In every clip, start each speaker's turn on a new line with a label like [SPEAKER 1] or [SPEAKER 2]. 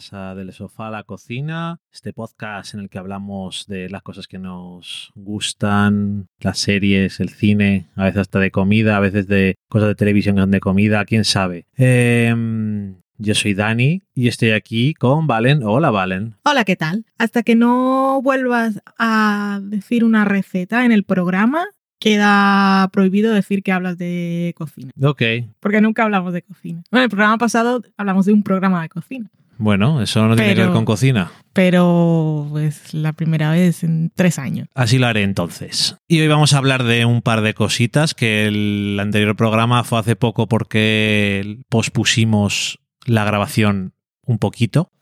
[SPEAKER 1] más a Del Sofá a la Cocina, este podcast en el que hablamos de las cosas que nos gustan, las series, el cine, a veces hasta de comida, a veces de cosas de televisión de comida, quién sabe. Em, yo soy Dani y estoy aquí con Valen. Hola, Valen.
[SPEAKER 2] Hola, ¿qué tal? Hasta que no vuelvas a decir una receta en el programa, queda prohibido decir que hablas de cocina.
[SPEAKER 1] Ok.
[SPEAKER 2] Porque nunca hablamos de cocina. Bueno, el programa pasado hablamos de un programa de cocina.
[SPEAKER 1] Bueno, eso no tiene que ver con cocina.
[SPEAKER 2] Pero es la primera vez en tres años.
[SPEAKER 1] Así lo haré entonces. Y hoy vamos a hablar de un par de cositas que el anterior programa fue hace poco porque pospusimos la grabación un poquito,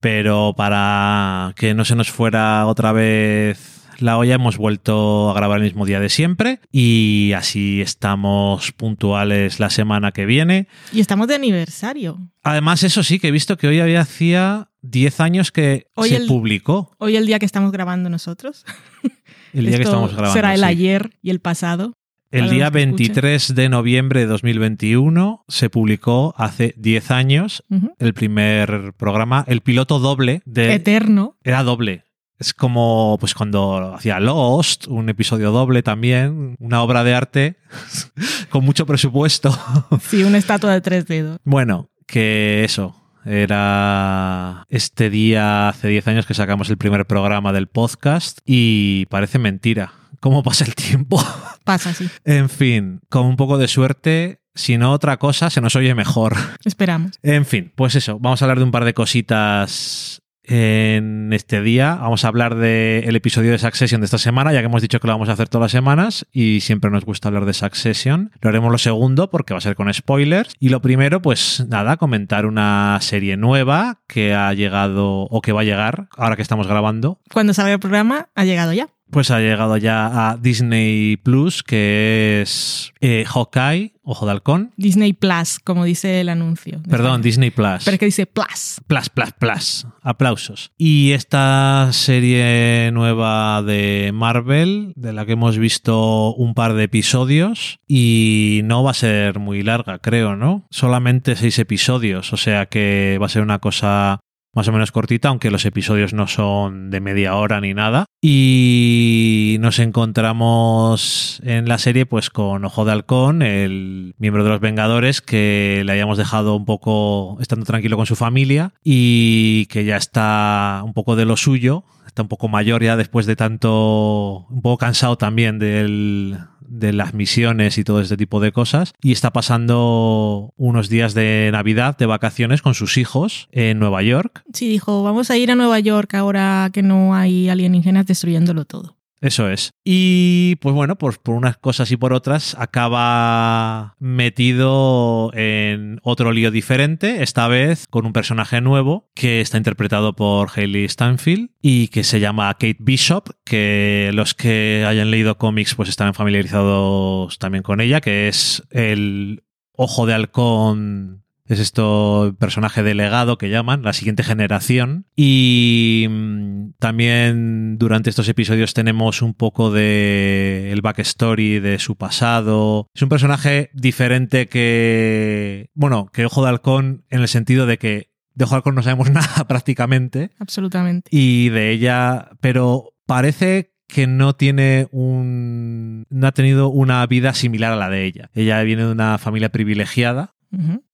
[SPEAKER 1] pero para que no se nos fuera otra vez la olla hemos vuelto a grabar el mismo día de siempre y así estamos puntuales la semana que viene.
[SPEAKER 2] Y estamos de aniversario.
[SPEAKER 1] Además, eso sí, que he visto que hoy había hacía 10 años que
[SPEAKER 2] Hoy
[SPEAKER 1] se
[SPEAKER 2] el-
[SPEAKER 1] publicó
[SPEAKER 2] Hoy el día que estamos grabando nosotros.
[SPEAKER 1] el día que estamos grabando.
[SPEAKER 2] Será el
[SPEAKER 1] sí.
[SPEAKER 2] ayer y el pasado.
[SPEAKER 1] El día
[SPEAKER 2] los que escuchen.
[SPEAKER 1] 23 de noviembre de 2021 se publicó hace 10 años el primer programa, el piloto doble de...
[SPEAKER 2] Eterno.
[SPEAKER 1] Era doble. Es como pues cuando hacía Lost, un episodio doble también, una obra de arte con mucho presupuesto.
[SPEAKER 2] Sí, una estatua de tres dedos.
[SPEAKER 1] Bueno, que eso. Era este día hace 10 años que sacamos el primer programa del podcast y parece mentira. ¿Cómo pasa el tiempo?
[SPEAKER 2] Pasa así.
[SPEAKER 1] En fin, con un poco de suerte, si no otra cosa, se nos oye mejor.
[SPEAKER 2] Esperamos.
[SPEAKER 1] En fin, pues eso, vamos a hablar de un par de cositas en este día. Vamos a hablar del episodio de Succession de esta semana, ya que hemos dicho que lo vamos a hacer todas las semanas y siempre nos gusta hablar de Succession. Lo haremos lo segundo porque va a ser con spoilers. Y lo primero, pues nada, comentar una serie nueva que ha llegado o que va a llegar ahora que estamos grabando.
[SPEAKER 2] Cuando salga el programa, ha llegado ya.
[SPEAKER 1] Pues ha llegado ya a Disney Plus, que es eh, Hawkeye, Ojo de Halcón.
[SPEAKER 2] Disney Plus, como dice el anuncio.
[SPEAKER 1] Perdón, Disney Plus.
[SPEAKER 2] Pero es que dice Plus.
[SPEAKER 1] Plus, plus, plus. Aplausos. Y esta serie nueva de Marvel, de la que hemos visto un par de episodios, y no va a ser muy larga, creo, ¿no? Solamente seis episodios, o sea que va a ser una cosa más o menos cortita, aunque los episodios no son de media hora ni nada. Y nos encontramos en la serie pues con Ojo de Halcón, el miembro de los Vengadores, que le hayamos dejado un poco estando tranquilo con su familia y que ya está un poco de lo suyo, está un poco mayor ya después de tanto, un poco cansado también del de las misiones y todo este tipo de cosas y está pasando unos días de Navidad de vacaciones con sus hijos en Nueva York
[SPEAKER 2] Sí, dijo, vamos a ir a Nueva York ahora que no hay alienígenas destruyéndolo todo.
[SPEAKER 1] Eso es. Y pues bueno, pues por unas cosas y por otras acaba metido en otro lío diferente, esta vez con un personaje nuevo que está interpretado por Hailey Stanfield y que se llama Kate Bishop, que los que hayan leído cómics pues estarán familiarizados también con ella, que es el ojo de halcón es esto personaje delegado que llaman, la siguiente generación. Y mm, también durante estos episodios tenemos un poco de el backstory de su pasado. Es un personaje diferente que, bueno, que Ojo de Halcón en el sentido de que de Ojo de Halcón no sabemos nada prácticamente
[SPEAKER 2] Absolutamente.
[SPEAKER 1] y de ella, pero parece que no tiene un no ha tenido una vida similar a la de ella. Ella viene de una familia privilegiada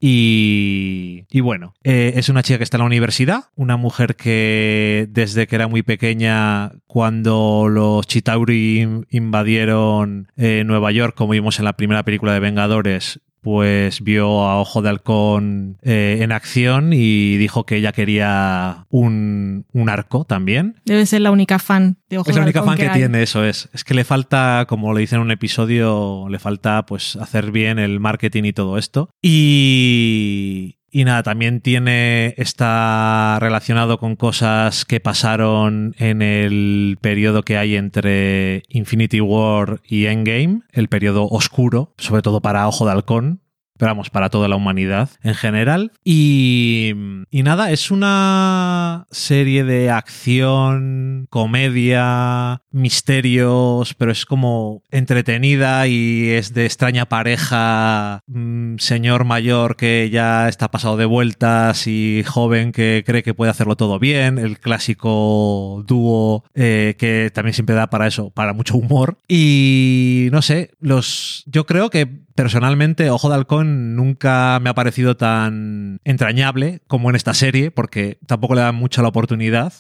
[SPEAKER 1] Y, y bueno, eh, es una chica que está en la universidad, una mujer que desde que era muy pequeña, cuando los Chitauri in- invadieron eh, Nueva York, como vimos en la primera película de Vengadores, pues vio a Ojo de Halcón eh, en acción y dijo que ella quería un, un arco también.
[SPEAKER 2] Debe ser la única fan de Ojo
[SPEAKER 1] Es la
[SPEAKER 2] de
[SPEAKER 1] única
[SPEAKER 2] Halcón
[SPEAKER 1] fan que, tiene, eso es. Es que le falta, como le dicen en un episodio, le falta pues hacer bien el marketing y todo esto. Y, y nada, también tiene, está relacionado con cosas que pasaron en el periodo que hay entre Infinity War y Endgame, el periodo oscuro, sobre todo para Ojo de Halcón, pero vamos, para toda la humanidad en general. Y, y nada, es una serie de acción, comedia, misterios, pero es como entretenida y es de extraña pareja, mm, señor mayor que ya está pasado de vueltas y joven que cree que puede hacerlo todo bien, el clásico dúo eh, que también siempre da para eso, para mucho humor. Y no sé, los yo creo que personalmente Ojo de Halcón nunca me ha parecido tan entrañable como en esta serie, porque tampoco le dan mucha la oportunidad.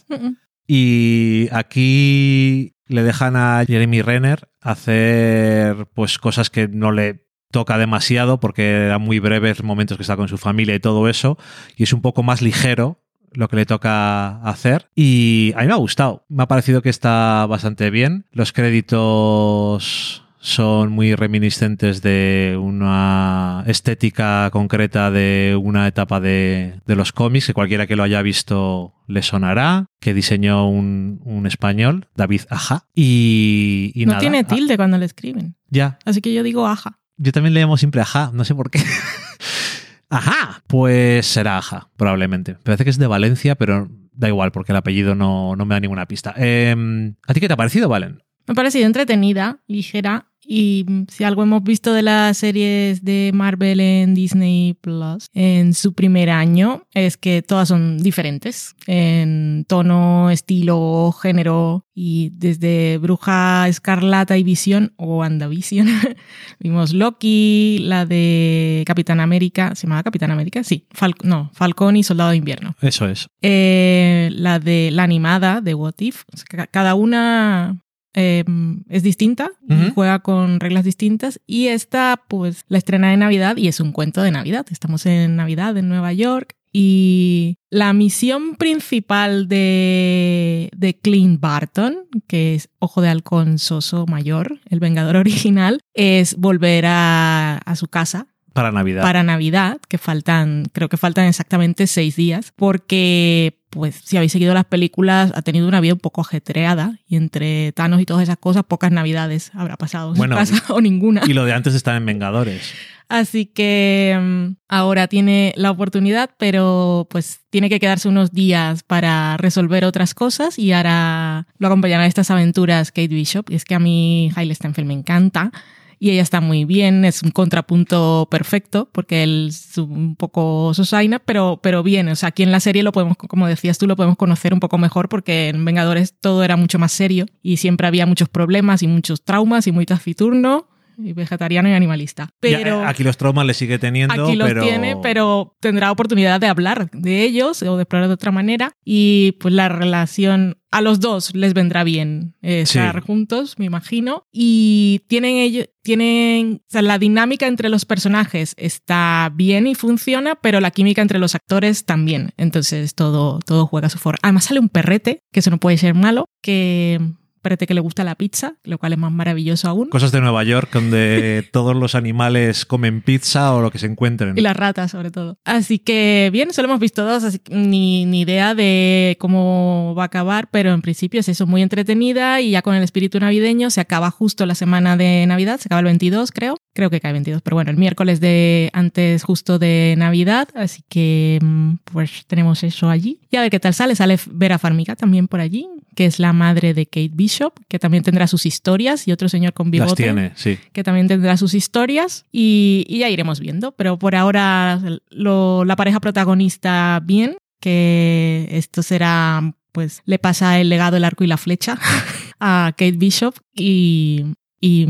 [SPEAKER 1] Y aquí le dejan a Jeremy Renner hacer pues cosas que no le toca demasiado porque eran muy breves momentos que está con su familia y todo eso y es un poco más ligero lo que le toca hacer. Y a mí me ha gustado. Me ha parecido que está bastante bien. Los créditos son muy reminiscentes de una estética concreta de una etapa de, de los cómics, que cualquiera que lo haya visto le sonará, que diseñó un, un español, David Aja. Y, y
[SPEAKER 2] no
[SPEAKER 1] nada.
[SPEAKER 2] tiene
[SPEAKER 1] Ah,
[SPEAKER 2] tilde cuando le escriben.
[SPEAKER 1] ya,
[SPEAKER 2] Así que yo digo aja.
[SPEAKER 1] yo también le llamo siempre Aja, no sé por qué. Ajá, pues será Aja, probablemente. Parece que es de Valencia, pero da igual, porque el apellido no, no me da ninguna pista. Eh, ¿A ti qué te ha parecido, Valen?
[SPEAKER 2] Me ha parecido entretenida, ligera. Y mm, si algo hemos visto de las series de Marvel en Disney Plus en su primer año es que todas son diferentes en tono, estilo, género y desde Bruja Escarlata y Visión o WandaVision vimos Loki, la de Capitán América, ¿se llamaba Capitán América? Sí, Fal- no, Falcón y Soldado de Invierno.
[SPEAKER 1] Eso es.
[SPEAKER 2] Eh, la de la animada de What If. Cada una eh, es distinta juega con reglas distintas. Y esta, pues, la estrena de Navidad y es un cuento de Navidad. Estamos en Navidad en Nueva York. Y la misión principal de, de Clint Barton, que es Ojo de Halcón Soso Mayor, el Vengador original, es volver a, a su casa
[SPEAKER 1] Para Navidad.
[SPEAKER 2] para Navidad, que faltan, creo que faltan exactamente seis días, porque, pues, si habéis seguido las películas, ha tenido una vida un poco ajetreada y entre Thanos y todas esas cosas, pocas Navidades habrá pasado
[SPEAKER 1] Bueno,
[SPEAKER 2] o ninguna.
[SPEAKER 1] Y lo de antes está en Vengadores.
[SPEAKER 2] Así que mm, ahora tiene la oportunidad, pero pues tiene que quedarse unos días para resolver otras cosas y ahora lo acompañará a estas aventuras Kate Bishop. Y es que a mí Hailey Steinfeld me encanta y ella está muy bien, es un contrapunto perfecto porque él es un poco Sosaina, pero, pero bien, o sea, aquí en la serie lo podemos, como decías tú, lo podemos conocer un poco mejor porque en Vengadores todo era mucho más serio y siempre había muchos problemas y muchos traumas y muy taciturno y vegetariano y animalista.
[SPEAKER 1] Ya,
[SPEAKER 2] Pero
[SPEAKER 1] eh, aquí los traumas le sigue teniendo,
[SPEAKER 2] aquí los
[SPEAKER 1] pero...
[SPEAKER 2] tiene, pero tendrá oportunidad de hablar de ellos o de explorar de otra manera y pues la relación a los dos les vendrá bien eh, estar
[SPEAKER 1] Sí.
[SPEAKER 2] juntos, me imagino. Y tienen ellos, tienen, o sea, la dinámica entre los personajes está bien y funciona, pero la química entre los actores también. Entonces todo, todo juega a su favor. Además sale un perrete, que eso no puede ser malo, que perrete que le gusta la pizza, lo cual es más maravilloso aún.
[SPEAKER 1] Cosas de Nueva York donde todos los animales comen pizza o lo que se encuentren.
[SPEAKER 2] Y las ratas, sobre todo. Así que, bien, solo hemos visto dos, así que ni, ni idea de cómo va a acabar, pero en principio es eso, muy entretenida y ya con el espíritu navideño se acaba justo la semana de Navidad, se acaba el 22, creo. Creo que cae 22, pero bueno, el miércoles de antes justo de Navidad, así que mm, pues tenemos eso allí. Y a ver qué tal sale, sale Vera Farmiga también por allí, que es la madre de Kate Bishop, que también tendrá sus historias, y otro señor con bigote
[SPEAKER 1] Las tiene, sí.
[SPEAKER 2] que también tendrá sus historias y, y ya iremos viendo. Pero por ahora lo- la pareja protagonista bien, que esto será, pues le pasa el legado, el arco y la flecha a Kate Bishop y, y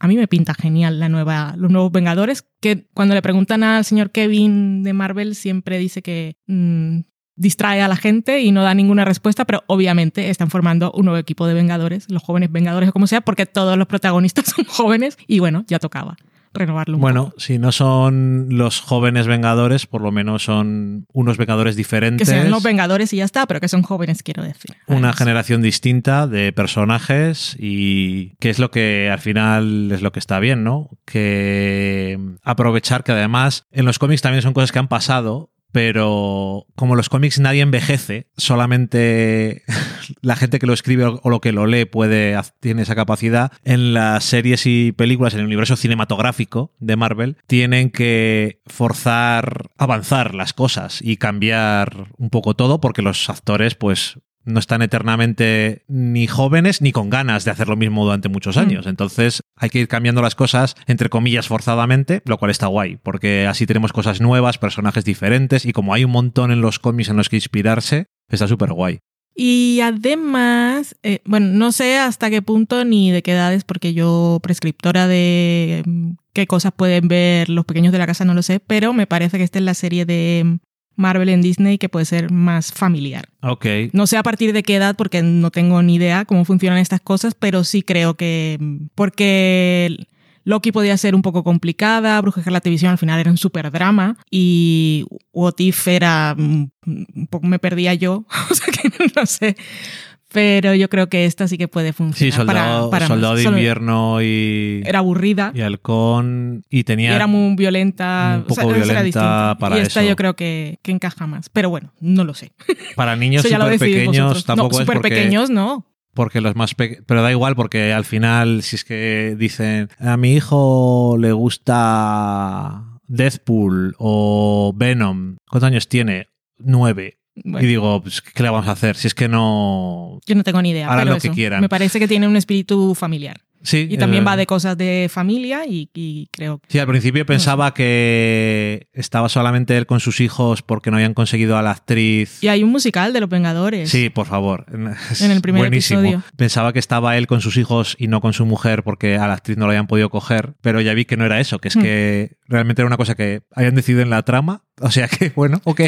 [SPEAKER 2] a mí me pinta genial la nueva, los nuevos Vengadores, que cuando le preguntan al señor Kevin de Marvel siempre dice que... mm, distrae a la gente y no da ninguna respuesta, pero obviamente están formando un nuevo equipo de Vengadores, los jóvenes Vengadores o como sea, porque todos los protagonistas son jóvenes y bueno, ya tocaba renovarlo un
[SPEAKER 1] Bueno,
[SPEAKER 2] poco.
[SPEAKER 1] si no son los jóvenes Vengadores, por lo menos son unos Vengadores
[SPEAKER 2] Que
[SPEAKER 1] diferentes.
[SPEAKER 2] sean los Vengadores y ya está, pero que son jóvenes, quiero decir.
[SPEAKER 1] una
[SPEAKER 2] Además.
[SPEAKER 1] generación distinta de personajes y que es lo que al final es lo que está bien, ¿no? Que aprovechar que además en los cómics también son cosas que han pasado, pero como los cómics nadie envejece, solamente la gente que lo escribe o lo que lo lee puede tiene esa capacidad. En las series y películas en el universo cinematográfico de Marvel tienen que forzar avanzar las cosas y cambiar un poco todo porque los actores pues no están eternamente ni jóvenes ni con ganas de hacer lo mismo durante muchos años. Entonces hay que ir cambiando las cosas, entre comillas, forzadamente, lo cual está guay, porque así tenemos cosas nuevas, personajes diferentes, y como hay un montón en los cómics en los que inspirarse, está súper guay.
[SPEAKER 2] Y además, eh, bueno, no sé hasta qué punto ni de qué edades, porque yo prescriptora de mm, qué cosas pueden ver los pequeños de la casa no lo sé, pero me parece que esta es la serie de mm, Marvel en Disney que puede ser más familiar.
[SPEAKER 1] Ok.
[SPEAKER 2] No sé a partir de qué edad, porque no tengo ni idea cómo funcionan estas cosas, pero sí creo que porque Loki podía ser un poco complicada, Brujas de la televisión al final era un super drama y What If era mm, un poco me perdía yo, o sea que no sé. Pero yo creo que esta sí que puede funcionar.
[SPEAKER 1] Sí, soldado,
[SPEAKER 2] para, para
[SPEAKER 1] soldado
[SPEAKER 2] más.
[SPEAKER 1] de invierno y,
[SPEAKER 2] Era aburrida.
[SPEAKER 1] y halcón y
[SPEAKER 2] y
[SPEAKER 1] tenía
[SPEAKER 2] era muy violenta.
[SPEAKER 1] un poco
[SPEAKER 2] o sea,
[SPEAKER 1] violenta para
[SPEAKER 2] y esta
[SPEAKER 1] eso.
[SPEAKER 2] yo creo que, que encaja más. Pero bueno, no lo sé.
[SPEAKER 1] para niños súper pequeños
[SPEAKER 2] vosotros.
[SPEAKER 1] tampoco
[SPEAKER 2] no,
[SPEAKER 1] es
[SPEAKER 2] súper
[SPEAKER 1] porque,
[SPEAKER 2] pequeños no.
[SPEAKER 1] porque los más pequeños pero da igual porque al final si es que dicen a mi hijo le gusta Deathpool o Venom ¿cuántos años tiene? nueve
[SPEAKER 2] Bueno,
[SPEAKER 1] y digo pues, ¿qué le vamos a hacer? si es que no
[SPEAKER 2] yo no tengo ni idea.
[SPEAKER 1] harán
[SPEAKER 2] pero
[SPEAKER 1] lo que quieran.
[SPEAKER 2] Me parece que tiene un espíritu familiar.
[SPEAKER 1] Sí
[SPEAKER 2] Y también
[SPEAKER 1] eh,
[SPEAKER 2] va de cosas de familia y, y creo que...
[SPEAKER 1] Sí, al principio pensaba que estaba solamente él con sus hijos porque no habían conseguido a la actriz.
[SPEAKER 2] Y hay un musical de Los Vengadores.
[SPEAKER 1] Sí, por favor. Es
[SPEAKER 2] En el primer
[SPEAKER 1] buenísimo.
[SPEAKER 2] episodio.
[SPEAKER 1] Pensaba que estaba él con sus hijos y no con su mujer porque a la actriz no lo habían podido coger, pero ya vi que no era eso, que es
[SPEAKER 2] Hmm.
[SPEAKER 1] que realmente era una cosa que habían decidido en la trama. O sea que, bueno, ok.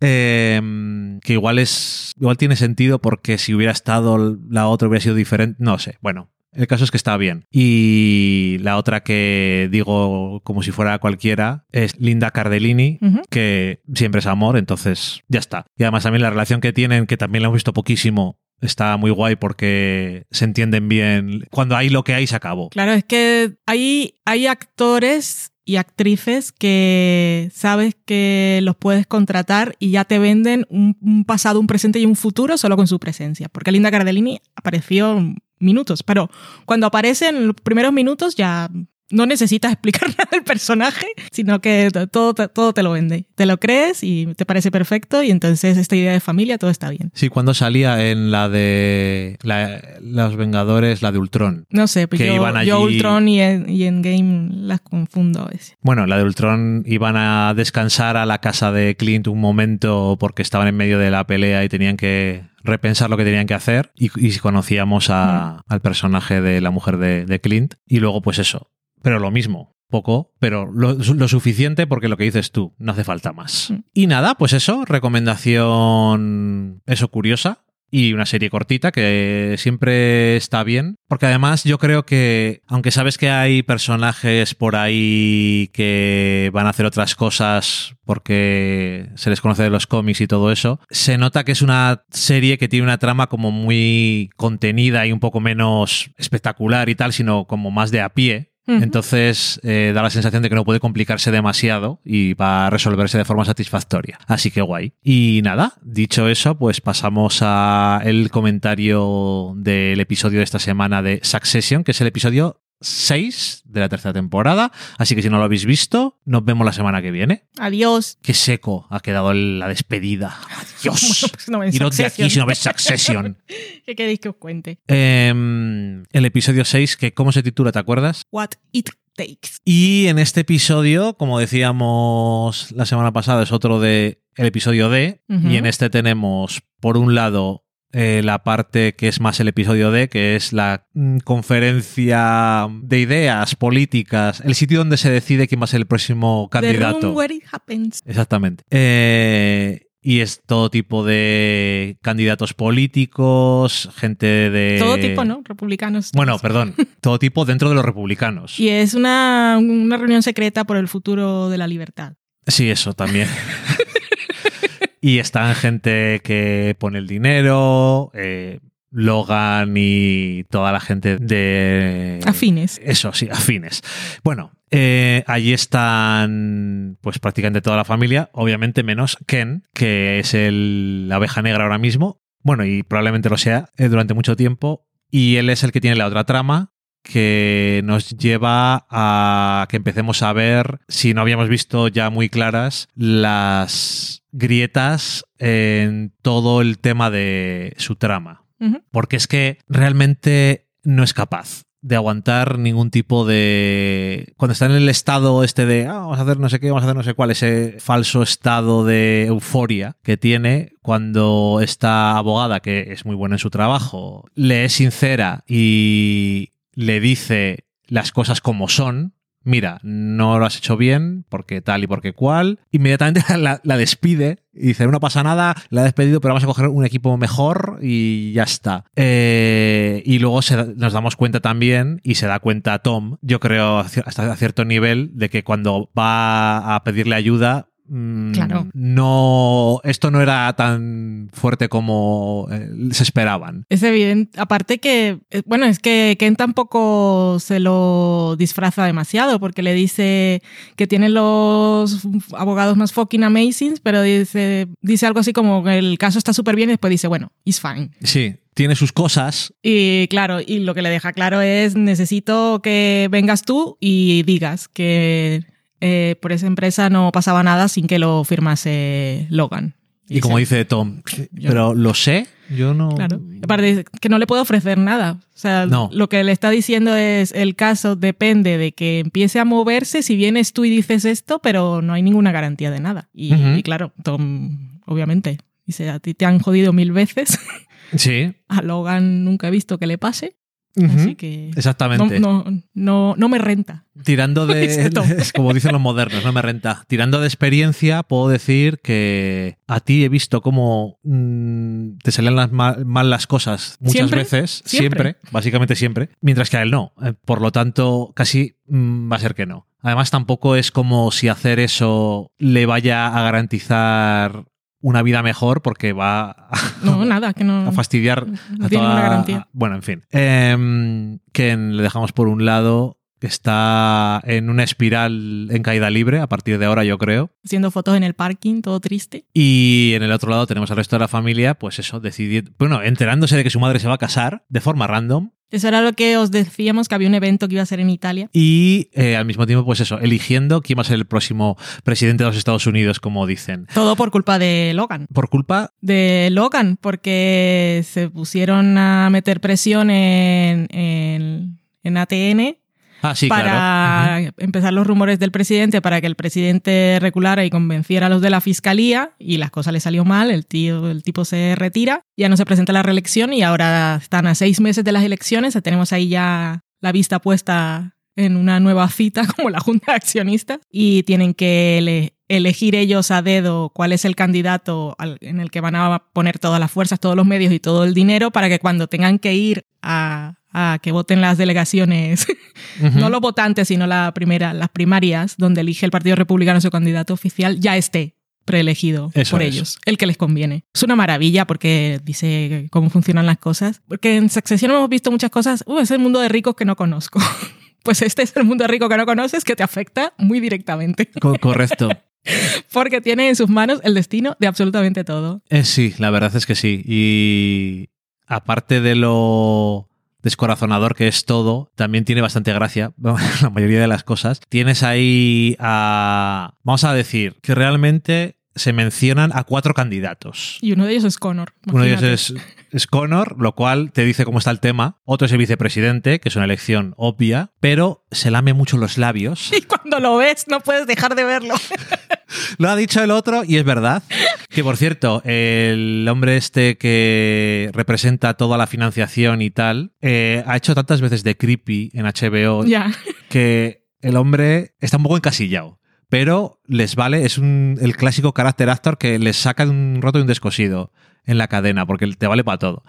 [SPEAKER 1] Eh, que igual es. Igual tiene sentido porque si hubiera estado la otra hubiera sido diferente. No sé. Bueno, el caso es que está bien. Y la otra que digo como si fuera cualquiera es Linda Cardellini, que siempre es amor, entonces ya está. Y además también la relación que tienen, que también la hemos visto poquísimo, está muy guay porque se entienden bien. Cuando hay lo que hay, se acabó.
[SPEAKER 2] Claro, es que hay, hay actores y actrices que sabes que los puedes contratar y ya te venden un, pasado, un presente y un futuro solo con su presencia. Porque Linda Cardellini apareció minutos, pero cuando aparece en los primeros minutos ya no necesitas explicar nada del personaje, sino que todo, todo te lo vende. Te lo crees y te parece perfecto y entonces esta idea de familia, todo está bien.
[SPEAKER 1] Sí, cuando salía en la de la- Los Vengadores, la de Ultron.
[SPEAKER 2] No sé, pues
[SPEAKER 1] Que
[SPEAKER 2] yo,
[SPEAKER 1] iban
[SPEAKER 2] yo
[SPEAKER 1] allí-
[SPEAKER 2] Ultron y, en- y Endgame las confundo a veces.
[SPEAKER 1] Bueno, la de Ultron iban a descansar a la casa de Clint un momento porque estaban en medio de la pelea y tenían que repensar lo que tenían que hacer y, y conocíamos a- al personaje de la mujer de, de Clint y luego pues eso, pero lo mismo. Poco, pero lo, lo suficiente porque lo que dices tú, no hace falta más.
[SPEAKER 2] Mm.
[SPEAKER 1] Y nada, pues eso, recomendación, eso curiosa, y una serie cortita que siempre está bien. Porque además yo creo que, aunque sabes que hay personajes por ahí que van a hacer otras cosas porque se les conoce de los cómics y todo eso, se nota que es una serie que tiene una trama como muy contenida y un poco menos espectacular y tal, sino como más de a pie. Entonces eh, da la sensación de que no puede complicarse demasiado y va a resolverse de forma satisfactoria. Así que guay. Y nada, dicho eso, pues pasamos a el comentario del episodio de esta semana de Succession, que es el episodio 6 de la tercera temporada. Así que si no lo habéis visto, nos vemos la semana que viene.
[SPEAKER 2] Adiós.
[SPEAKER 1] Qué seco ha quedado la despedida. Adiós.
[SPEAKER 2] Bueno, pues no ven
[SPEAKER 1] de aquí si no ves Succession.
[SPEAKER 2] ¿Qué queréis que os cuente?
[SPEAKER 1] Em, el episodio 6, que ¿cómo se titula? ¿Te acuerdas?
[SPEAKER 2] What it takes.
[SPEAKER 1] Y en este episodio, como decíamos la semana pasada, es otro de el episodio D. Y en este tenemos, por un lado, eh, la parte que es más el episodio D, que es la mm, conferencia de ideas políticas, el sitio donde se decide quién va a ser el próximo
[SPEAKER 2] The
[SPEAKER 1] candidato.
[SPEAKER 2] room where it happens.
[SPEAKER 1] Exactamente. Eh, y es todo tipo de candidatos políticos, gente de...
[SPEAKER 2] Todo tipo, ¿no? Republicanos.
[SPEAKER 1] Bueno, perdón, todo tipo dentro de los republicanos.
[SPEAKER 2] Y es una, una reunión secreta por el futuro de la libertad.
[SPEAKER 1] Sí, eso también. y están gente que pone el dinero, eh, Logan y toda la gente de...
[SPEAKER 2] Afines.
[SPEAKER 1] Eso, sí, afines. Bueno, eh, allí están pues prácticamente toda la familia, obviamente menos Ken, que es el, la abeja negra ahora mismo. Bueno, y probablemente lo sea eh, durante mucho tiempo. Y él es el que tiene la otra trama, que nos lleva a que empecemos a ver, si no habíamos visto ya muy claras, las grietas en todo el tema de su trama. Porque es que realmente no es capaz de aguantar ningún tipo de... Cuando está en el estado este de, "Ah, vamos a hacer no sé qué, vamos a hacer no sé cuál, ese falso estado de euforia que tiene cuando esta abogada, que es muy buena en su trabajo, le es sincera y le dice las cosas como son, mira, no lo has hecho bien, porque tal y porque cual, inmediatamente la, despide y dice, no pasa nada, la he despedido, pero vamos a coger un equipo mejor y ya está. Eh, y luego nos damos cuenta también, y se da cuenta Tom, yo creo hasta cierto nivel, de que cuando va a pedirle ayuda, mm,
[SPEAKER 2] Claro.
[SPEAKER 1] no, esto no era tan fuerte como eh, se esperaban.
[SPEAKER 2] Es evidente. Aparte que, eh, bueno, es que Ken tampoco se lo disfraza demasiado porque le dice que tiene los abogados más fucking amazing, pero dice, dice algo así como que el caso está súper bien y después dice, bueno, it's fine.
[SPEAKER 1] Sí, tiene sus cosas,
[SPEAKER 2] Y claro, y lo que le deja claro es, necesito que vengas tú y digas que eh, por esa empresa no pasaba nada sin que lo firmase Logan.
[SPEAKER 1] Y como dice Tom,
[SPEAKER 2] yo-
[SPEAKER 1] pero lo sé, yo no.
[SPEAKER 2] Claro. Aparte, que no le puedo ofrecer nada. O sea,
[SPEAKER 1] No.
[SPEAKER 2] lo que le está diciendo es el caso depende de que empiece a moverse si vienes tú y dices esto, pero no hay ninguna garantía de nada. Y, y claro, Tom, obviamente, dice, a ti te han jodido mil veces.
[SPEAKER 1] Sí.
[SPEAKER 2] A Logan nunca he visto que le pase. Así que no,
[SPEAKER 1] Exactamente.
[SPEAKER 2] no, no, no me renta.
[SPEAKER 1] Tirando de. Como dicen los modernos, no me renta. Tirando de experiencia, puedo decir que a ti he visto cómo mm, te salen las mal, mal las cosas muchas
[SPEAKER 2] ¿Siempre?
[SPEAKER 1] veces.
[SPEAKER 2] Siempre.
[SPEAKER 1] básicamente siempre. Mientras que a él no. Eh, Por lo tanto, casi mm, va a ser que no. Además, tampoco es como si hacer eso le vaya a garantizar una vida mejor porque va a,
[SPEAKER 2] No, nada, que no.
[SPEAKER 1] a fastidiar
[SPEAKER 2] no
[SPEAKER 1] a
[SPEAKER 2] tiene
[SPEAKER 1] toda-
[SPEAKER 2] ninguna garantía.
[SPEAKER 1] Bueno, en fin. Em, que le dejamos por un lado, está en una espiral en caída libre a partir de ahora, yo creo.
[SPEAKER 2] Haciendo fotos en el parking, todo triste.
[SPEAKER 1] Y en el otro lado tenemos al resto de la familia, pues eso, decidiendo, bueno, enterándose de que su madre se va a casar de forma random
[SPEAKER 2] Eso era lo que os decíamos, que había un evento que iba a ser en Italia.
[SPEAKER 1] y eh, al mismo tiempo, pues eso, eligiendo quién va a ser el próximo presidente de los Estados Unidos, como dicen.
[SPEAKER 2] Todo por culpa de Logan.
[SPEAKER 1] Por culpa,
[SPEAKER 2] de Logan porque se pusieron a meter presión en, en, en ATN
[SPEAKER 1] ah, sí,
[SPEAKER 2] para
[SPEAKER 1] claro.
[SPEAKER 2] Empezar los rumores del presidente para que el presidente reculara y convenciera a los de la fiscalía y las cosas le salió mal, el tío, el tipo se retira, ya no se presenta a la reelección y ahora están a seis meses de las elecciones, tenemos ahí ya la vista puesta en una nueva cita como la Junta de Accionistas y tienen que ele- elegir ellos a dedo cuál es el candidato al- en el que van a poner todas las fuerzas, todos los medios y todo el dinero para que cuando tengan que ir a, a que voten las delegaciones, no los votantes, sino la primera, las primarias, donde elige el Partido Republicano su candidato oficial, ya esté preelegido
[SPEAKER 1] Eso
[SPEAKER 2] por
[SPEAKER 1] es.
[SPEAKER 2] ellos, el que les conviene. Es una maravilla porque dice cómo funcionan las cosas. Porque en Succession hemos visto muchas cosas, uh, es el mundo de ricos que no conozco. Pues este es el mundo rico que no conoces que te afecta muy directamente,
[SPEAKER 1] Co- correcto.
[SPEAKER 2] porque tiene en sus manos el destino de absolutamente todo.
[SPEAKER 1] Eh, sí, la verdad es que sí. Y aparte de lo descorazonador que es todo, también tiene bastante gracia, la mayoría de las cosas. Tienes ahí a... Vamos a decir que realmente se mencionan a cuatro candidatos.
[SPEAKER 2] Y uno de ellos es Connor.
[SPEAKER 1] Uno de ellos es, es Connor, lo cual te dice cómo está el tema. Otro es el vicepresidente, que es una elección obvia, pero se lame mucho los labios.
[SPEAKER 2] Y cuando lo ves no puedes dejar de verlo.
[SPEAKER 1] Lo ha dicho el otro y es verdad. Que por cierto, el hombre este que representa toda la financiación y tal, eh, ha hecho tantas veces de creepy en HBO que el hombre está un poco encasillado. Pero les vale, es un, el clásico carácter actor que les saca de un roto y un descosido en la cadena, porque te vale para todo.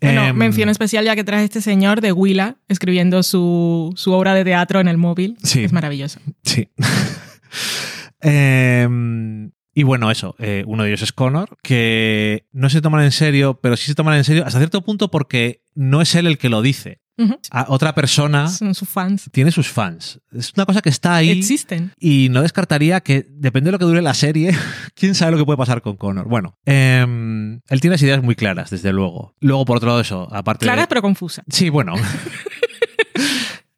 [SPEAKER 2] Bueno,
[SPEAKER 1] Em,
[SPEAKER 2] mención especial ya que trae este señor de Willa escribiendo su, su obra de teatro en el móvil.
[SPEAKER 1] Sí.
[SPEAKER 2] Es maravilloso.
[SPEAKER 1] Sí. Em, y bueno, eso, eh, uno de ellos es Connor, que no se toman en serio, pero sí se toman en serio hasta cierto punto porque no es él el que lo dice. A otra persona
[SPEAKER 2] Son sus fans.
[SPEAKER 1] tiene sus fans. Es una cosa que está ahí.
[SPEAKER 2] Existen.
[SPEAKER 1] Y no descartaría que, depende de lo que dure la serie, quién sabe lo que puede pasar con Connor. Bueno, em, él tiene las ideas muy claras, desde luego. Luego, por otro lado, eso, aparte
[SPEAKER 2] Claras
[SPEAKER 1] de...
[SPEAKER 2] pero confusas.
[SPEAKER 1] Sí, bueno.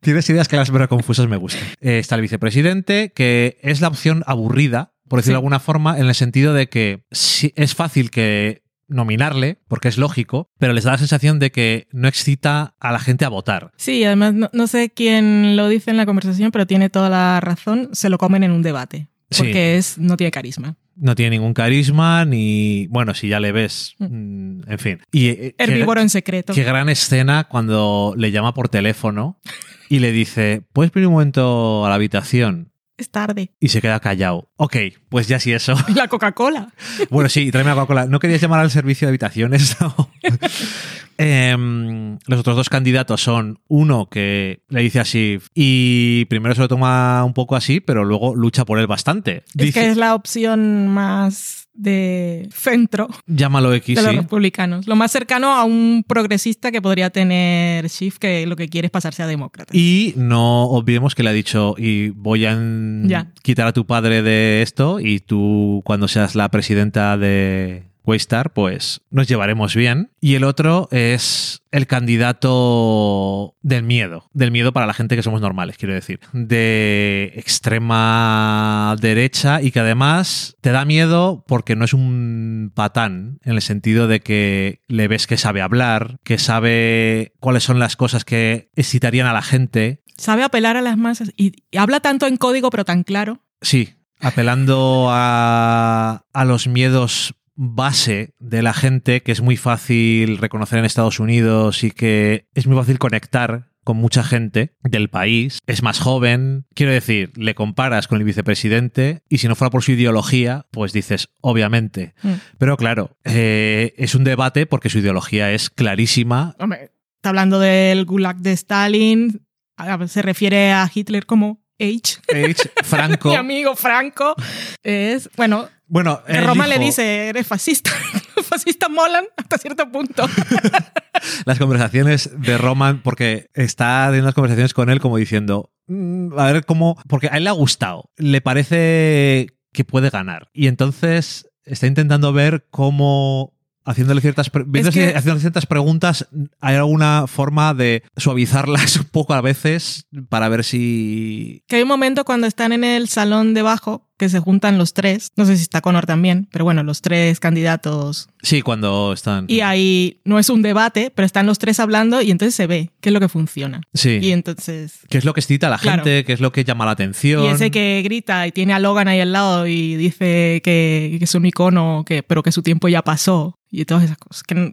[SPEAKER 1] Tienes ideas claras pero confusas, me gustan. Eh, está el vicepresidente, que es la opción aburrida, por decirlo
[SPEAKER 2] Sí.
[SPEAKER 1] de alguna forma, en el sentido de que sí, es fácil que nominarle, porque es lógico, pero les da la sensación de que no excita a la gente a votar.
[SPEAKER 2] Sí, además no, no sé quién lo dice en la conversación, pero tiene toda la razón. Se lo comen en un debate.
[SPEAKER 1] Sí.
[SPEAKER 2] Porque es, no tiene carisma.
[SPEAKER 1] No tiene ningún carisma, ni. Bueno, si ya le ves. mm, En fin. Y, eh,
[SPEAKER 2] Herbívoro en secreto.
[SPEAKER 1] Qué gran escena cuando le llama por teléfono y le dice: ¿Puedes venir un momento a la habitación?
[SPEAKER 2] Es tarde.
[SPEAKER 1] Y se queda callado. Ok, pues ya sí eso.
[SPEAKER 2] La Coca-Cola.
[SPEAKER 1] Bueno, sí, tráeme la Coca-Cola. ¿No querías llamar al servicio de habitaciones? No. Em, los otros dos candidatos son uno que le dice así y primero se lo toma un poco así, pero luego lucha por él bastante.
[SPEAKER 2] Es que es la opción más de centro
[SPEAKER 1] llámalo X,
[SPEAKER 2] de los
[SPEAKER 1] sí.
[SPEAKER 2] republicanos. Lo más cercano a un progresista que podría tener Schiff, que lo que quiere es pasarse a demócrata.
[SPEAKER 1] Y no olvidemos que le ha dicho, y voy a
[SPEAKER 2] Ya.
[SPEAKER 1] quitar a tu padre de esto, y tú cuando seas la presidenta de Waystar, pues nos llevaremos bien. Y el otro es el candidato del miedo, del miedo para la gente que somos normales, quiero decir, de extrema derecha y que además te da miedo porque no es un patán, en el sentido de que le ves que sabe hablar, que sabe cuáles son las cosas que excitarían a la gente.
[SPEAKER 2] Sabe apelar a las masas y, y habla tanto en código, pero tan claro.
[SPEAKER 1] Sí, apelando a, a los miedos base de la gente que es muy fácil reconocer en Estados Unidos y que es muy fácil conectar con mucha gente del país, es más joven, quiero decir, le comparas con el vicepresidente y si no fuera por su ideología, pues dices, obviamente.
[SPEAKER 2] Mm.
[SPEAKER 1] Pero claro, eh, es un debate porque su ideología es clarísima.
[SPEAKER 2] Hombre, está hablando del gulag de Stalin. Se refiere a Hitler como H.
[SPEAKER 1] H, Franco.
[SPEAKER 2] Mi amigo Franco. Es, bueno,
[SPEAKER 1] Bueno,
[SPEAKER 2] que Roma le dice, eres fascista. Los fascistas molan hasta cierto punto.
[SPEAKER 1] las conversaciones de Roman, porque está teniendo las conversaciones con él como diciendo, "Mm, a ver cómo, porque a él le ha gustado, le parece que puede ganar. Y entonces está intentando ver cómo... Haciéndole ciertas,
[SPEAKER 2] que-
[SPEAKER 1] haciendo ciertas preguntas, hay alguna forma de suavizarlas un poco a veces para ver si.
[SPEAKER 2] Que hay un momento cuando están en el salón debajo que se juntan los tres. No sé si está Connor también, pero bueno, los tres candidatos.
[SPEAKER 1] Sí, cuando están.
[SPEAKER 2] Y ahí no es un debate, pero están los tres hablando y entonces se ve qué es lo que funciona.
[SPEAKER 1] Sí.
[SPEAKER 2] Y entonces
[SPEAKER 1] ¿Qué es lo que excita a la
[SPEAKER 2] Claro.
[SPEAKER 1] gente? ¿Qué es lo que llama la atención?
[SPEAKER 2] Y ese que grita y tiene a Logan ahí al lado y dice que, que es un icono, que, pero que su tiempo ya pasó y todas esas cosas. Que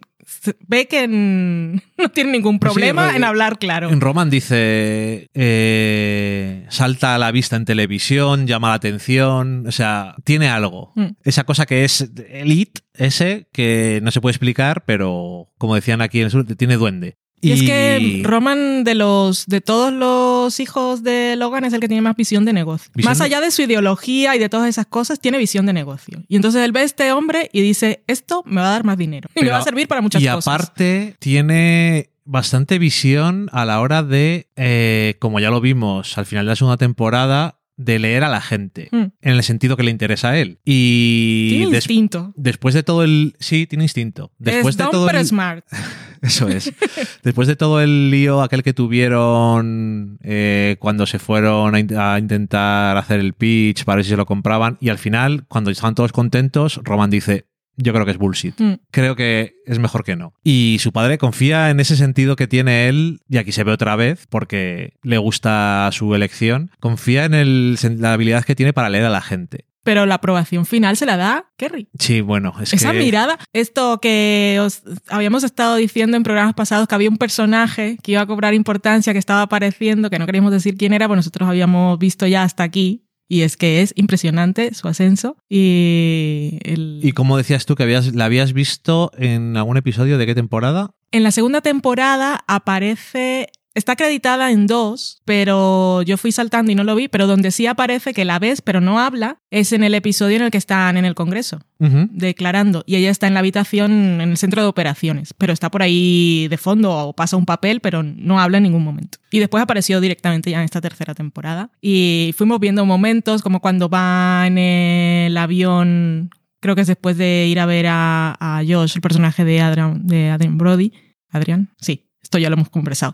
[SPEAKER 2] ve que no tiene ningún
[SPEAKER 1] sí,
[SPEAKER 2] problema en hablar claro.
[SPEAKER 1] En Roman dice, eh, salta a la vista en televisión, llama la atención, o sea, tiene algo.
[SPEAKER 2] Mm.
[SPEAKER 1] Esa cosa que es elite, ese, que no se puede explicar, pero como decían aquí en el sur, tiene duende.
[SPEAKER 2] Y, es que Roman de los de todos los hijos de Logan es el que tiene más visión de negocio.
[SPEAKER 1] Visión
[SPEAKER 2] más allá de su ideología y de todas esas cosas, tiene visión de negocio. Y entonces él ve a este hombre y dice, esto me va a dar más dinero. Y me va a servir para muchas
[SPEAKER 1] y
[SPEAKER 2] cosas.
[SPEAKER 1] aparte tiene bastante visión a la hora de, eh, como ya lo vimos al final de la segunda temporada, de leer a la gente,
[SPEAKER 2] Mm.
[SPEAKER 1] en el sentido que le interesa a él. Y
[SPEAKER 2] tiene
[SPEAKER 1] des-
[SPEAKER 2] instinto.
[SPEAKER 1] después de todo el... Sí, tiene instinto. Después
[SPEAKER 2] es
[SPEAKER 1] de todo el...
[SPEAKER 2] smart.
[SPEAKER 1] Eso es. Después de todo el lío aquel que tuvieron eh, cuando se fueron a, in- a intentar hacer el pitch para ver si se lo compraban y al final, cuando estaban todos contentos, Roman dice, yo creo que es bullshit.
[SPEAKER 2] Mm.
[SPEAKER 1] Creo que es mejor que no. Y su padre confía en ese sentido que tiene él, y aquí se ve otra vez, porque le gusta su elección, confía en el- la habilidad que tiene para leer a la gente.
[SPEAKER 2] Pero la aprobación final se la da Kerry.
[SPEAKER 1] Sí, bueno, es
[SPEAKER 2] Esa
[SPEAKER 1] que...
[SPEAKER 2] mirada, esto que os habíamos estado diciendo en programas pasados, que había un personaje que iba a cobrar importancia, que estaba apareciendo, que no queríamos decir quién era, pues nosotros habíamos visto ya hasta aquí. Y es que es impresionante su ascenso. Y, el-
[SPEAKER 1] Y como decías tú que habías, la habías visto en algún episodio de qué temporada?
[SPEAKER 2] en la segunda temporada aparece. Está acreditada en dos, pero yo fui saltando y no lo vi, pero donde sí aparece que la ves, pero no habla, es en el episodio en el que están en el Congreso. Declarando y ella está en la habitación en el centro de operaciones, pero está por ahí de fondo o pasa un papel, pero no habla en ningún momento. Y después apareció directamente ya en esta tercera temporada y fuimos viendo momentos como cuando va en el avión, creo que es después de ir a ver a, a Josh, el personaje de Adrian, de Adrian Brody. Adrian, sí. Esto ya lo hemos conversado.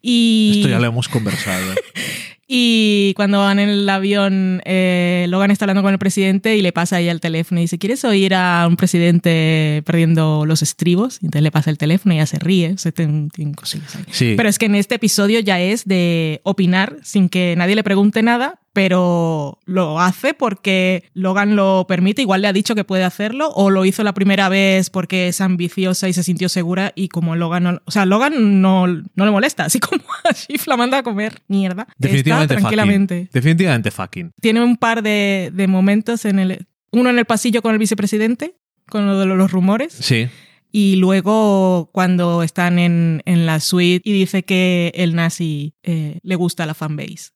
[SPEAKER 2] Y...
[SPEAKER 1] Esto ya lo hemos conversado.
[SPEAKER 2] Y cuando van en el avión, eh, Logan está hablando con el presidente y le pasa ahí el teléfono y dice, ¿quieres oír a un presidente perdiendo los estribos? Y entonces le pasa el teléfono y ya se ríe. Se tienen cosillas ahí.
[SPEAKER 1] Sí.
[SPEAKER 2] Pero es que en este episodio ya es de opinar sin que nadie le pregunte nada, pero lo hace porque Logan lo permite, igual le ha dicho que puede hacerlo, o lo hizo la primera vez porque es ambiciosa y se sintió segura y como Logan no, o sea, Logan no, no le molesta, así como así la manda a comer mierda.
[SPEAKER 1] Definitivamente
[SPEAKER 2] Está tranquilamente.
[SPEAKER 1] fucking. Definitivamente fucking.
[SPEAKER 2] Tiene un par de, de momentos en el, uno en el pasillo con el vicepresidente, con lo de los rumores,
[SPEAKER 1] Sí.
[SPEAKER 2] y luego cuando están en, en la suite y dice que el nazi eh, le gusta la fanbase.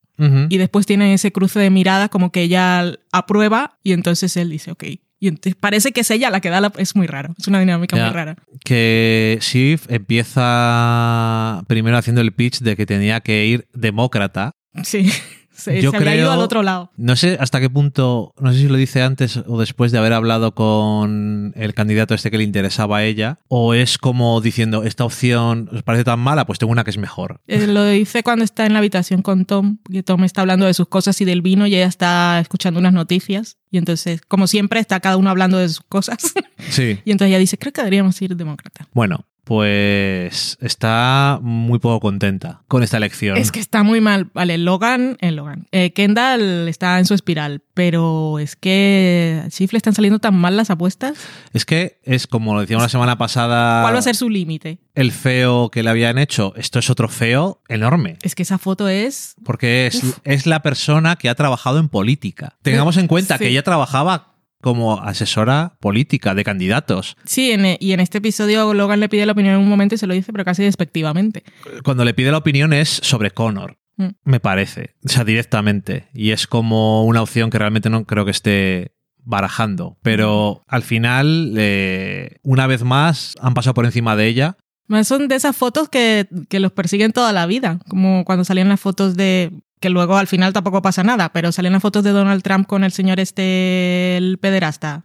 [SPEAKER 2] Y después tienen ese cruce de miradas como que ella aprueba y entonces él dice, ok. Y entonces parece que es ella la que da la... Es muy raro, es una dinámica
[SPEAKER 1] Ya.
[SPEAKER 2] muy rara.
[SPEAKER 1] Que Shiv empieza primero haciendo el pitch de que tenía que ir demócrata.
[SPEAKER 2] Sí, se,
[SPEAKER 1] Yo
[SPEAKER 2] se había
[SPEAKER 1] creo-
[SPEAKER 2] ido al otro lado.
[SPEAKER 1] No sé hasta qué punto, no sé si lo dice antes o después de haber hablado con el candidato este que le interesaba a ella, o es como diciendo, esta opción os parece tan mala, pues tengo una que es mejor.
[SPEAKER 2] Eh, lo dice cuando está en la habitación con Tom, que Tom está hablando de sus cosas y del vino y ella está escuchando unas noticias. Y entonces, como siempre, está cada uno hablando de sus cosas.
[SPEAKER 1] Sí.
[SPEAKER 2] y entonces ella dice, creo que deberíamos ir demócrata.
[SPEAKER 1] Bueno, pues está muy poco contenta con esta elección.
[SPEAKER 2] Es que está muy mal. Vale, Logan, eh, Logan. Eh, Kendall está en su espiral, pero es que a Chief le están saliendo tan mal las apuestas.
[SPEAKER 1] Es que es como lo decíamos la semana pasada,
[SPEAKER 2] ¿Cuál va a ser su límite?
[SPEAKER 1] el feo que le habían hecho. Esto es otro feo enorme.
[SPEAKER 2] Es que esa foto es.
[SPEAKER 1] Porque es, es la persona que ha trabajado en política. Tengamos en cuenta
[SPEAKER 2] Sí.
[SPEAKER 1] que ella trabajaba como asesora política de candidatos.
[SPEAKER 2] Sí, en- y en este episodio Logan le pide la opinión en un momento y se lo dice, pero casi despectivamente.
[SPEAKER 1] Cuando le pide la opinión es sobre Connor,
[SPEAKER 2] Mm.
[SPEAKER 1] me parece. O sea, directamente. Y es como una opción que realmente no creo que esté barajando. Pero al final, eh, una vez más, han pasado por encima de ella.
[SPEAKER 2] Son de esas fotos que, que los persiguen toda la vida, como cuando salían las fotos de que luego al final tampoco pasa nada, pero salían las fotos de Donald Trump con el señor este, el pederasta,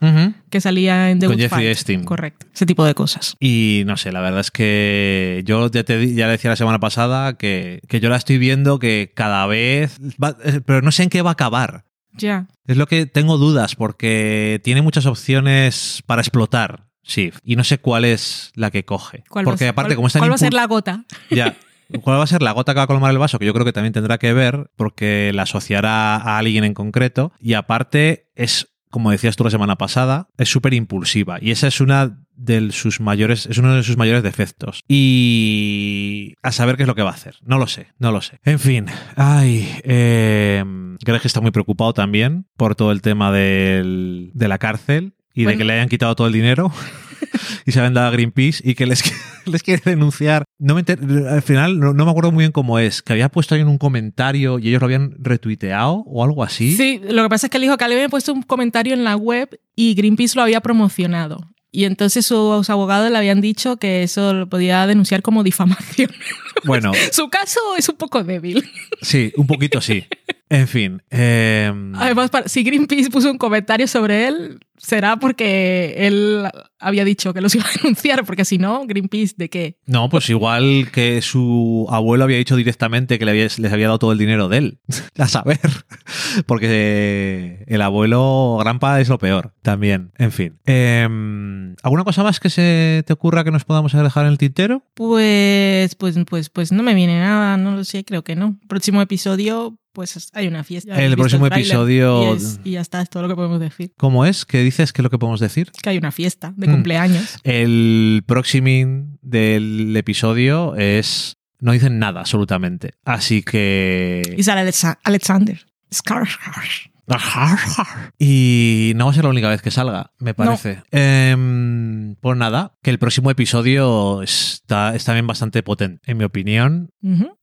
[SPEAKER 2] que salía en The
[SPEAKER 1] Con
[SPEAKER 2] Good
[SPEAKER 1] Jeffrey. Epstein.
[SPEAKER 2] Correcto, ese tipo de cosas.
[SPEAKER 1] Y no sé, la verdad es que yo ya te ya le decía la semana pasada que, que yo la estoy viendo que cada vez. va- eh, pero no sé en qué va a acabar.
[SPEAKER 2] Ya.
[SPEAKER 1] Es lo que tengo dudas, porque tiene muchas opciones para explotar, sí. Y no sé cuál es la que coge.
[SPEAKER 2] ¿Cuál va a
[SPEAKER 1] porque
[SPEAKER 2] ser-
[SPEAKER 1] aparte,
[SPEAKER 2] cuál-
[SPEAKER 1] como está
[SPEAKER 2] ¿Cuál va a ser la gota?
[SPEAKER 1] Ya. ¿Cuál va a ser la gota que va a colmar el vaso? Que yo creo que también tendrá que ver, porque la asociará a alguien en concreto. Y aparte, es, como decías tú la semana pasada, es súper impulsiva. Y esa es una de sus mayores, es uno de sus mayores defectos. Y a saber qué es lo que va a hacer. No lo sé, no lo sé. En fin, ay, eh, Greg está muy preocupado también por todo el tema del- de la cárcel y de que le hayan quitado todo el dinero y se habían dado a Greenpeace y que les, les quiere denunciar. No me enter- al final no, no me acuerdo muy bien cómo es, que había puesto ahí en un comentario y ellos lo habían retuiteado o algo así.
[SPEAKER 2] Sí, lo que pasa es que él dijo que le había puesto un comentario en la web y Greenpeace lo había promocionado. Y entonces sus abogados le habían dicho que eso lo podía denunciar como difamación.
[SPEAKER 1] Bueno,
[SPEAKER 2] Su caso es un poco débil.
[SPEAKER 1] sí, un poquito sí. En fin. eh,
[SPEAKER 2] Además, si Greenpeace puso un comentario sobre él, será porque él había dicho que los iba a denunciar, porque si no, Greenpeace, ¿de qué?
[SPEAKER 1] no, pues igual que su abuelo había dicho directamente que les había dado todo el dinero de él. A saber. Porque el abuelo Grampa es lo peor también. En fin. Eh, ¿Alguna cosa más que se te ocurra que nos podamos dejar en el tintero?
[SPEAKER 2] Pues, pues, pues, pues no me viene nada, no lo sé, creo que no. Próximo episodio, pues hay una fiesta. Ya
[SPEAKER 1] El próximo
[SPEAKER 2] tráiler
[SPEAKER 1] episodio-
[SPEAKER 2] Y, es- y ya está, es todo lo que podemos decir.
[SPEAKER 1] ¿Cómo es? ¿Qué dices? ¿Qué es lo que podemos decir?
[SPEAKER 2] Que hay una fiesta de
[SPEAKER 1] Mm.
[SPEAKER 2] cumpleaños.
[SPEAKER 1] El próximo del episodio es. No dicen nada, absolutamente. Así que.
[SPEAKER 2] Y sale Alexa- Alexander. Skarsgård.
[SPEAKER 1] Y no va a ser la única vez que salga, me parece. Em, pues nada, que el próximo episodio está, es también bastante potente, en mi opinión.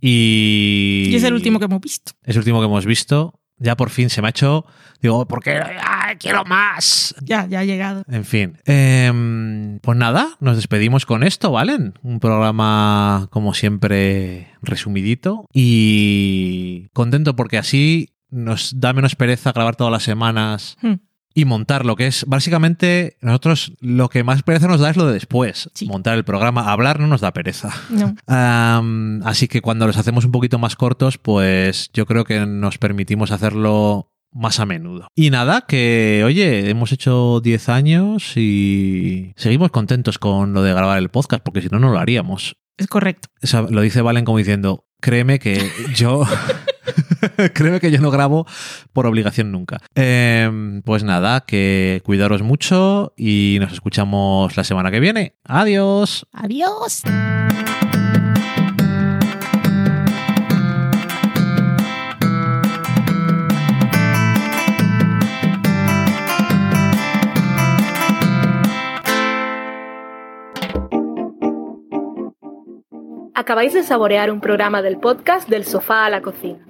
[SPEAKER 1] Y.
[SPEAKER 2] Y es el último que hemos visto.
[SPEAKER 1] Es el último que hemos visto. Ya por fin se me ha hecho. Digo, ¿por qué? ¡Ay, quiero más!
[SPEAKER 2] Ya, ya ha llegado.
[SPEAKER 1] En fin. Em, pues nada, nos despedimos con esto, ¿valen? Un programa, como siempre, resumidito. Y contento porque así nos da menos pereza grabar todas las semanas
[SPEAKER 2] Hmm.
[SPEAKER 1] y montar lo que es básicamente nosotros lo que más pereza nos da es lo de después
[SPEAKER 3] Sí.
[SPEAKER 1] montar el programa hablar no nos da pereza
[SPEAKER 3] No.
[SPEAKER 1] Así que cuando los hacemos un poquito más cortos pues yo creo que nos permitimos hacerlo más a menudo. Y nada, que oye, hemos hecho 10 años y seguimos contentos con lo de grabar el podcast, porque si no, no lo haríamos.
[SPEAKER 3] Es correcto.
[SPEAKER 1] O sea, lo dice Valen como diciendo, créeme que yo... créeme que yo no grabo por obligación nunca. Em, pues nada, que cuidaros mucho y nos escuchamos la semana que viene. Adiós.
[SPEAKER 3] Adiós.
[SPEAKER 2] Acabáis de saborear un programa del podcast Del sofá a la cocina.